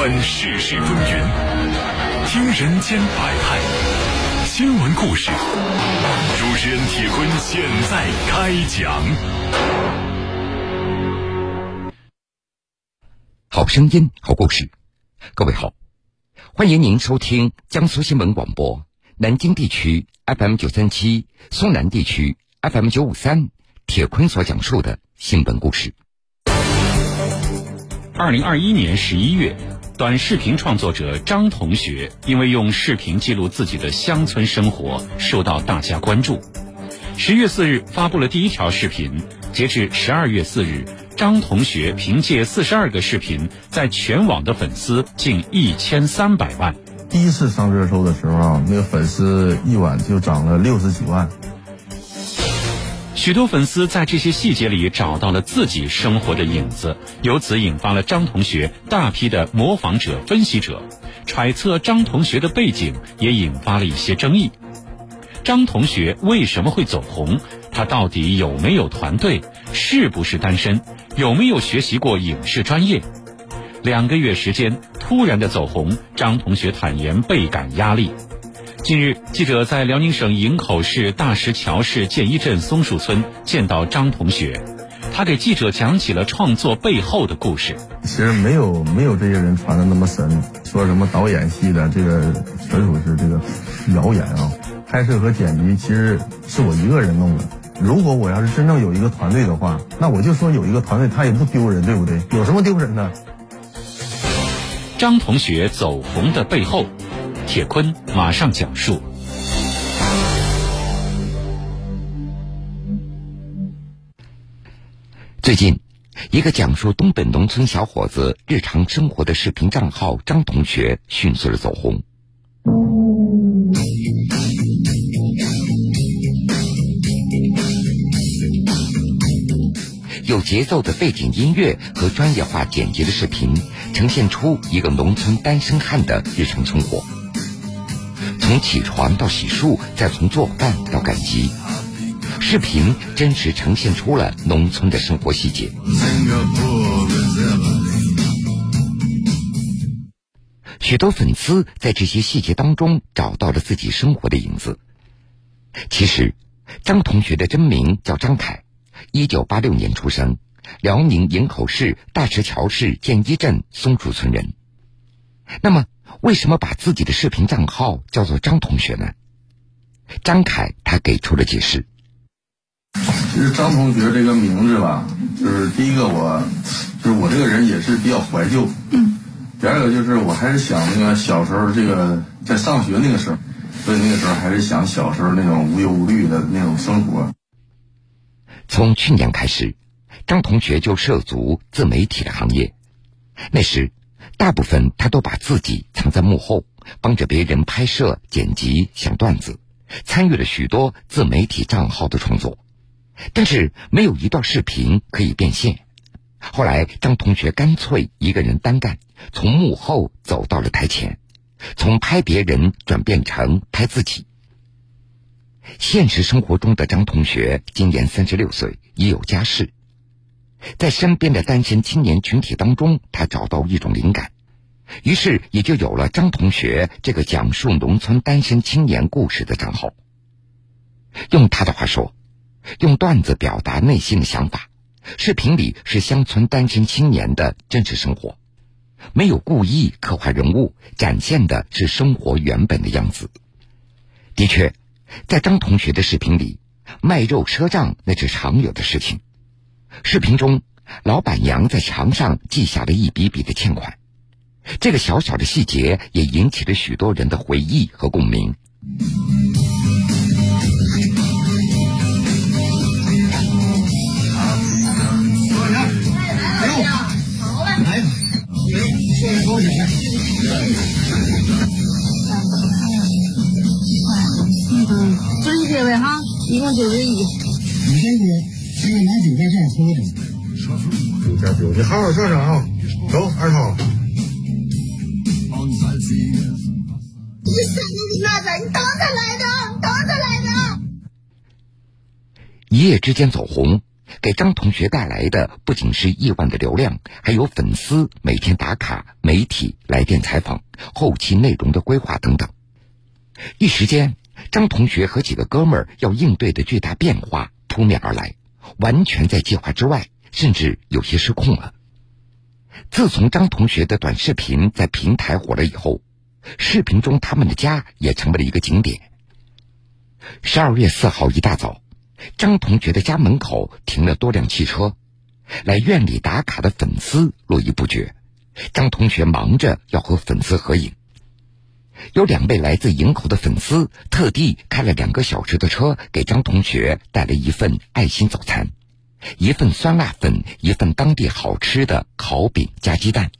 观世事风云，听人间百态，新闻故事。主持人铁坤现在开讲。好声音，好故事。各位好，欢迎您收听江苏新闻广播南京地区 FM 九三七、苏南地区 FM 九五三。铁坤所讲述的新闻故事。二零二一年十一月，短视频创作者张同学因为用视频记录自己的乡村生活，受到大家关注。十月四日发布了第一条视频，截至十二月四日，张同学凭借四十二个视频，在全网的粉丝近一千三百万。第一次上热搜的时候，那个粉丝一晚就涨了六十几万。许多粉丝在这些细节里找到了自己生活的影子，由此引发了张同学大批的模仿者、分析者揣测张同学的背景，也引发了一些争议。张同学为什么会走红？他到底有没有团队？是不是单身？有没有学习过影视专业？两个月时间突然的走红，张同学坦言倍感压力。近日，记者在辽宁省营口市大石桥市建一镇松树村见到张同学，他给记者讲起了创作背后的故事。其实没有没有这些人传的那么神，说什么导演系的，这个纯属是这个谣言啊！拍摄和剪辑其实是我一个人弄的。如果我要是真正有一个团队的话，那我就说有一个团队，他也不丢人，对不对？有什么丢人的？张同学走红的背后。铁坤马上讲述。最近，一个讲述东北农村小伙子日常生活的视频账号“张同学”迅速的走红。有节奏的背景音乐和专业化剪辑的视频，呈现出一个农村单身汉的日常生活。从起床到洗漱，再从做饭到赶集，视频真实呈现出了农村的生活细节。许多粉丝在这些细节当中找到了自己生活的影子。其实，张同学的真名叫张凯，一九八六年出生，辽宁营口市大石桥市建一镇松树村人。那么，为什么把自己的视频账号叫做张同学呢？张凯他给出了解释。其实张同学这个名字吧，就是第一个我，就是我这个人也是比较怀旧。嗯。第二个就是我还是想那个小时候这个在上学那个时候，所以那个时候还是想小时候那种无忧无虑的那种生活。从去年开始，张同学就涉足自媒体的行业。那时。大部分他都把自己藏在幕后，帮着别人拍摄、剪辑、想段子，参与了许多自媒体账号的创作，但是没有一段视频可以变现。后来，张同学干脆一个人单干，从幕后走到了台前，从拍别人转变成拍自己。现实生活中的张同学今年三十六岁，已有家室。在身边的单身青年群体当中，他找到一种灵感，于是也就有了张同学这个讲述农村单身青年故事的账号。用他的话说，用段子表达内心的想法，视频里是乡村单身青年的真实生活，没有故意刻画人物，展现的是生活原本的样子。的确，在张同学的视频里，卖肉赊账那是常有的事情。视频中，老板娘在墙上记下了一笔笔的欠款，这个小小的细节也引起了许多人的回忆和共鸣。来呀，好了，来，谢谢多谢。那个整结呗哈，一共九十一。你先结。这个拿酒在这儿喝着，酒家酒，你好好上上啊！走，二涛。你什么妈的？你等着来的，等着来的。一夜之间走红，给张同学带来的不仅是亿万的流量，还有粉丝每天打卡、媒体来电采访、后期内容的规划等等。一时间，张同学和几个哥们儿要应对的巨大变化扑面而来，完全在计划之外，甚至有些失控了。自从张同学的短视频在平台火了以后，视频中他们的家也成为了一个景点。十二月四号一大早。张同学的家门口停了多辆汽车，来院里打卡的粉丝络绎不绝。张同学忙着要和粉丝合影，有两位来自营口的粉丝特地开了两个小时的车，给张同学带了一份爱心早餐，一份酸辣粉，一份当地好吃的烤饼加鸡蛋。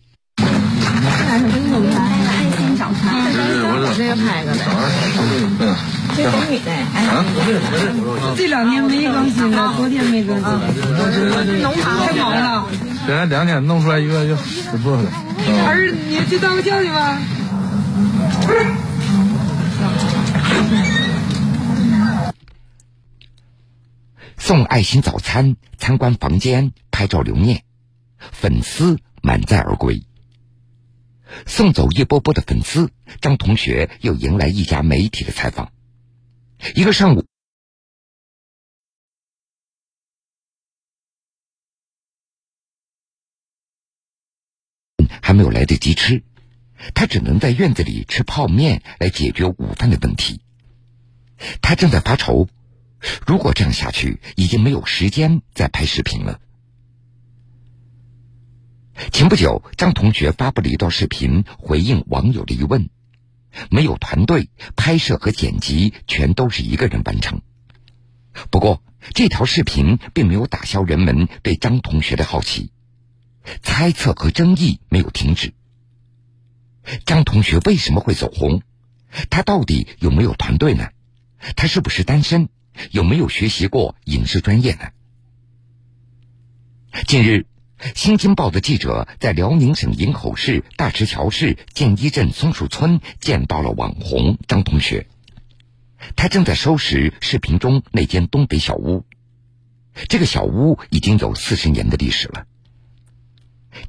这个拍的，这美女，哎，这两天没更新了，昨天没更新，太忙了。现在两点弄出来一个就不错了。儿，你去当个教去吧。送爱心早餐，参观房间，拍照留念，粉丝满载而归。送走一波波的粉丝，张同学又迎来一家媒体的采访。一个上午还没有来得及吃，他只能在院子里吃泡面来解决午饭的问题。他正在发愁，如果这样下去，已经没有时间再拍视频了。前不久，张同学发布了一段视频，回应网友的疑问：没有团队拍摄和剪辑，全都是一个人完成。不过，这条视频并没有打消人们对张同学的好奇，猜测和争议没有停止。张同学为什么会走红？他到底有没有团队呢？他是不是单身？有没有学习过影视专业呢？近日。《新京报》的记者在辽宁省营口市大石桥市建一镇松树村见到了网红张同学，他正在收拾视频中那间东北小屋。这个小屋已经有四十年的历史了。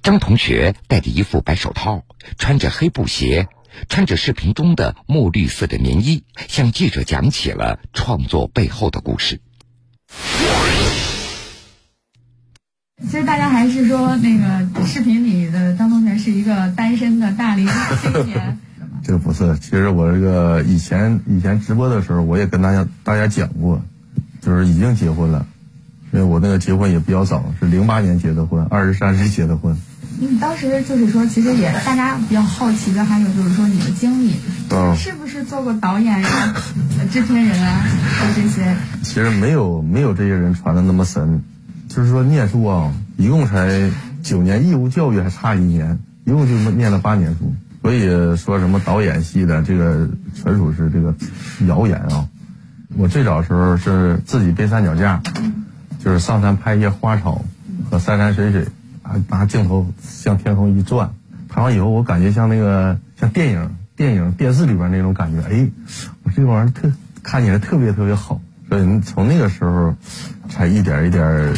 张同学戴着一副白手套，穿着黑布鞋，穿着视频中的墨绿色的棉衣，向记者讲起了创作背后的故事。其实大家还是说那个视频里的张同学是一个单身的大龄青年。这个不是，其实我这个以前以前直播的时候，我也跟大家大家讲过，就是已经结婚了，因为我那个结婚也比较早，是零八年结的婚，二十三岁结的婚。你当时就是说，其实也大家比较好奇的，还有就是说你的经历，是不是做过导演呀、制片人啊，这些？其实没有没有这些人传的那么神。就是说念书啊，一共才九年，义务教育还差一年，一共就念了八年书。所以说什么导演系的，这个纯属是这个谣言啊。我最早时候是自己背三脚架，就是上山拍一些花草和山山水水，啊，拿镜头向天空一转，拍完以后我感觉像那个像电影、电影、电视里边那种感觉，哎，我这玩意儿特看起来特别特别好。所以从那个时候才一点一点。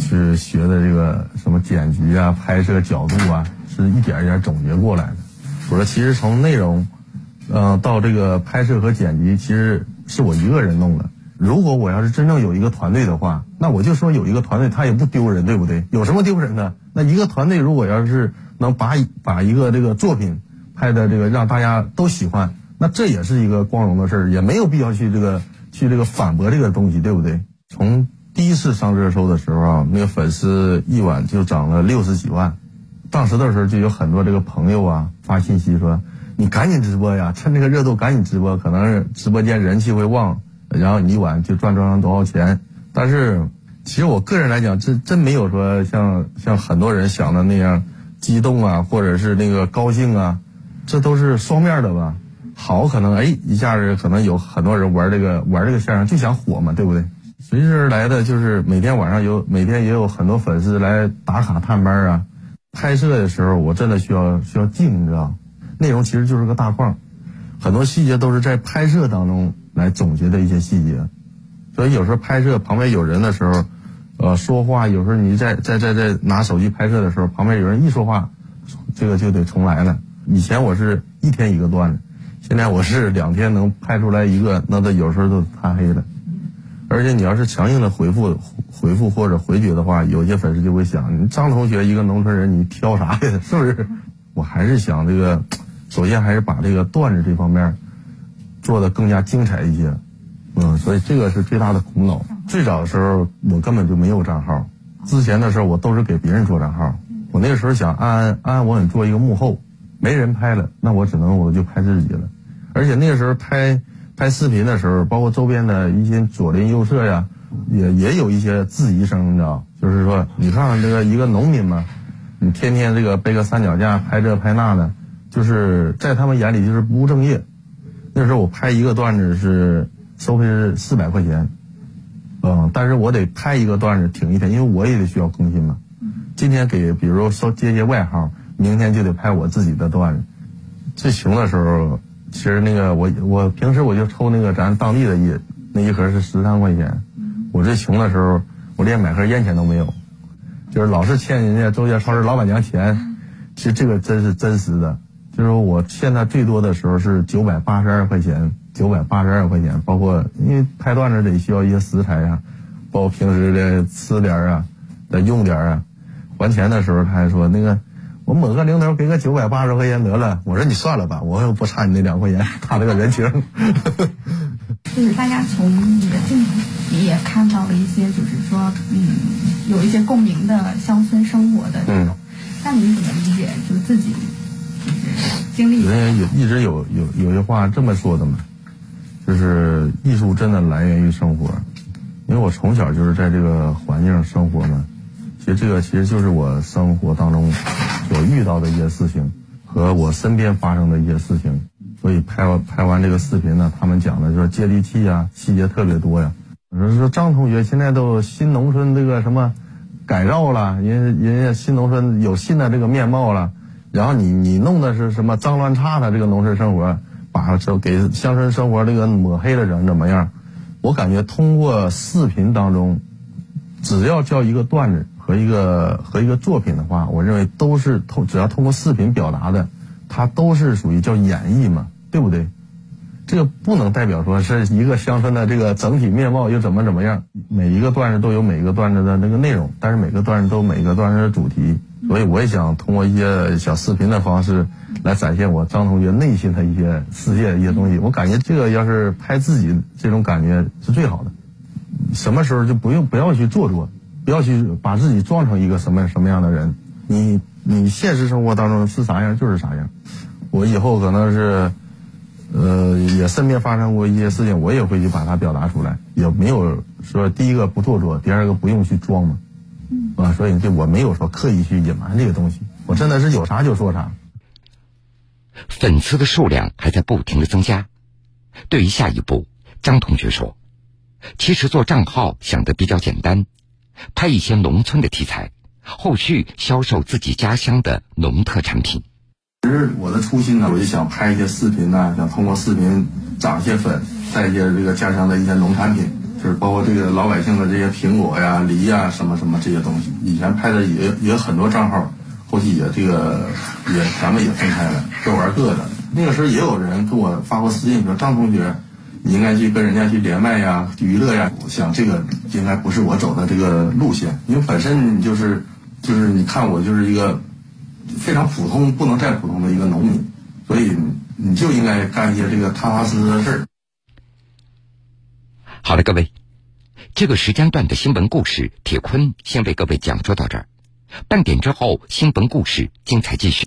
是学的这个什么剪辑啊、拍摄角度啊，是一点一点总结过来的。我说，其实从内容，嗯，到这个拍摄和剪辑，其实是我一个人弄的。如果我要是真正有一个团队的话，那我就说有一个团队，他也不丢人，对不对？有什么丢人的？那一个团队如果要是能把把一个这个作品拍的这个让大家都喜欢，那这也是一个光荣的事儿，也没有必要去这个去这个反驳这个东西，对不对？从第一次上热搜的时候啊，那个粉丝一晚就涨了六十几万。当时的时候就有很多这个朋友啊发信息说：“你赶紧直播呀，趁这个热度赶紧直播，可能是直播间人气会旺，然后你一晚就赚赚多少钱。”但是，其实我个人来讲，真真没有说像像很多人想的那样激动啊，或者是那个高兴啊，这都是双面的吧。好，可能哎一下子可能有很多人玩这个玩这个线上就想火嘛，对不对？随之而来的就是每天晚上有每天也有很多粉丝来打卡探班啊。拍摄的时候我真的需要需要静，你知道，内容其实就是个大框，很多细节都是在拍摄当中来总结的一些细节。所以有时候拍摄旁边有人的时候，呃，说话有时候你在在在在拿手机拍摄的时候，旁边有人一说话，这个就得重来了。以前我是一天一个段子，现在我是两天能拍出来一个，那都有时候都擦黑了。而且你要是强硬的回复回复或者回绝的话，有些粉丝就会想，你张同学一个农村人，你挑啥呀？是不是？我还是想这个，首先还是把这个段子这方面做的更加精彩一些。嗯，所以这个是最大的苦恼。最早的时候我根本就没有账号，之前的时候我都是给别人做账号。我那个时候想安安安安稳稳做一个幕后，没人拍了，那我只能我就拍自己了。而且那个时候拍拍视频的时候，包括周边的一些左邻右舍呀，也也有一些质疑声，你知道？就是说，你看看这个一个农民嘛，你天天这个背个三脚架拍这拍那的，就是在他们眼里就是不务正业。那时候我拍一个段子是。收费是四百块钱，嗯，但是我得拍一个段子停一天，因为我也得需要更新嘛。今天给，比如说接些外号，明天就得拍我自己的段子。最穷的时候，其实那个我我平时我就抽那个咱当地的一那一盒是十三块钱。我最穷的时候，我连买盒烟钱都没有，就是老是欠人家周家超市老板娘钱。其实这个真是真实的，就是我现在最多的时候是九百八十二块钱。九百八十二块钱，包括因为拍段子得需要一些食材啊，包括平时的吃点啊，的用点啊。还钱的时候他还说那个，我抹个零头给个九百八十块钱得了。我说你算了吧，我又不差你那两块钱，差这个人情。就是大家从你的镜头里也看到了一些，就是说，嗯，有一些共鸣的乡村生活的这种。那你怎么理解？就自己就是经历？人有一直有有有些话这么说的嘛。就是艺术真的来源于生活，因为我从小就是在这个环境生活嘛。其实这个其实就是我生活当中所遇到的一些事情，和我身边发生的一些事情。所以拍完拍完这个视频呢，他们讲的就是接地气啊，细节特别多呀。我说说张同学现在都新农村这个什么改造了，人人家新农村有新的这个面貌了，然后你你弄的是什么脏乱差的这个农村生活。把就给乡村生活这个抹黑了怎么怎么样？我感觉通过视频当中，只要叫一个段子和一个和一个作品的话，我认为都是通只要通过视频表达的，它都是属于叫演绎嘛，对不对？这个不能代表说是一个乡村的这个整体面貌又怎么怎么样。每一个段子都有每一个段子的那个内容，但是每个段子都有每个段子的主题，所以我也想通过一些小视频的方式。来展现我张同学内心的一些世界一些东西，我感觉这个要是拍自己这种感觉是最好的。什么时候就不用不要去做作，不要去把自己装成一个什么什么样的人。你你现实生活当中是啥样就是啥样。我以后可能是，呃，也身边发生过一些事情，我也会去把它表达出来。也没有说第一个不做作，第二个不用去装嘛。啊，所以这我没有说刻意去隐瞒这个东西，我真的是有啥就说啥。粉丝的数量还在不停的增加。对于下一步，张同学说：“其实做账号想的比较简单，拍一些农村的题材，后续销售自己家乡的农特产品。其实我的初心呢，我就想拍一些视频呢，想通过视频涨一些粉，带一些这个家乡的一些农产品，就是包括这个老百姓的这些苹果呀、梨呀什么什么这些东西。以前拍的也也很多账号。”后期也这个也咱们也分开了，各玩各的。那个时候也有人给我发过私信说：“张同学，你应该去跟人家去连麦呀、娱乐呀。”我想这个应该不是我走的这个路线，因为本身你就是就是你看我就是一个非常普通不能再普通的一个农民，所以你就应该干一些这个踏踏实实的事儿。好了，各位，这个时间段的新闻故事，铁坤先为各位讲述到这儿。半点之后，新闻故事精彩继续。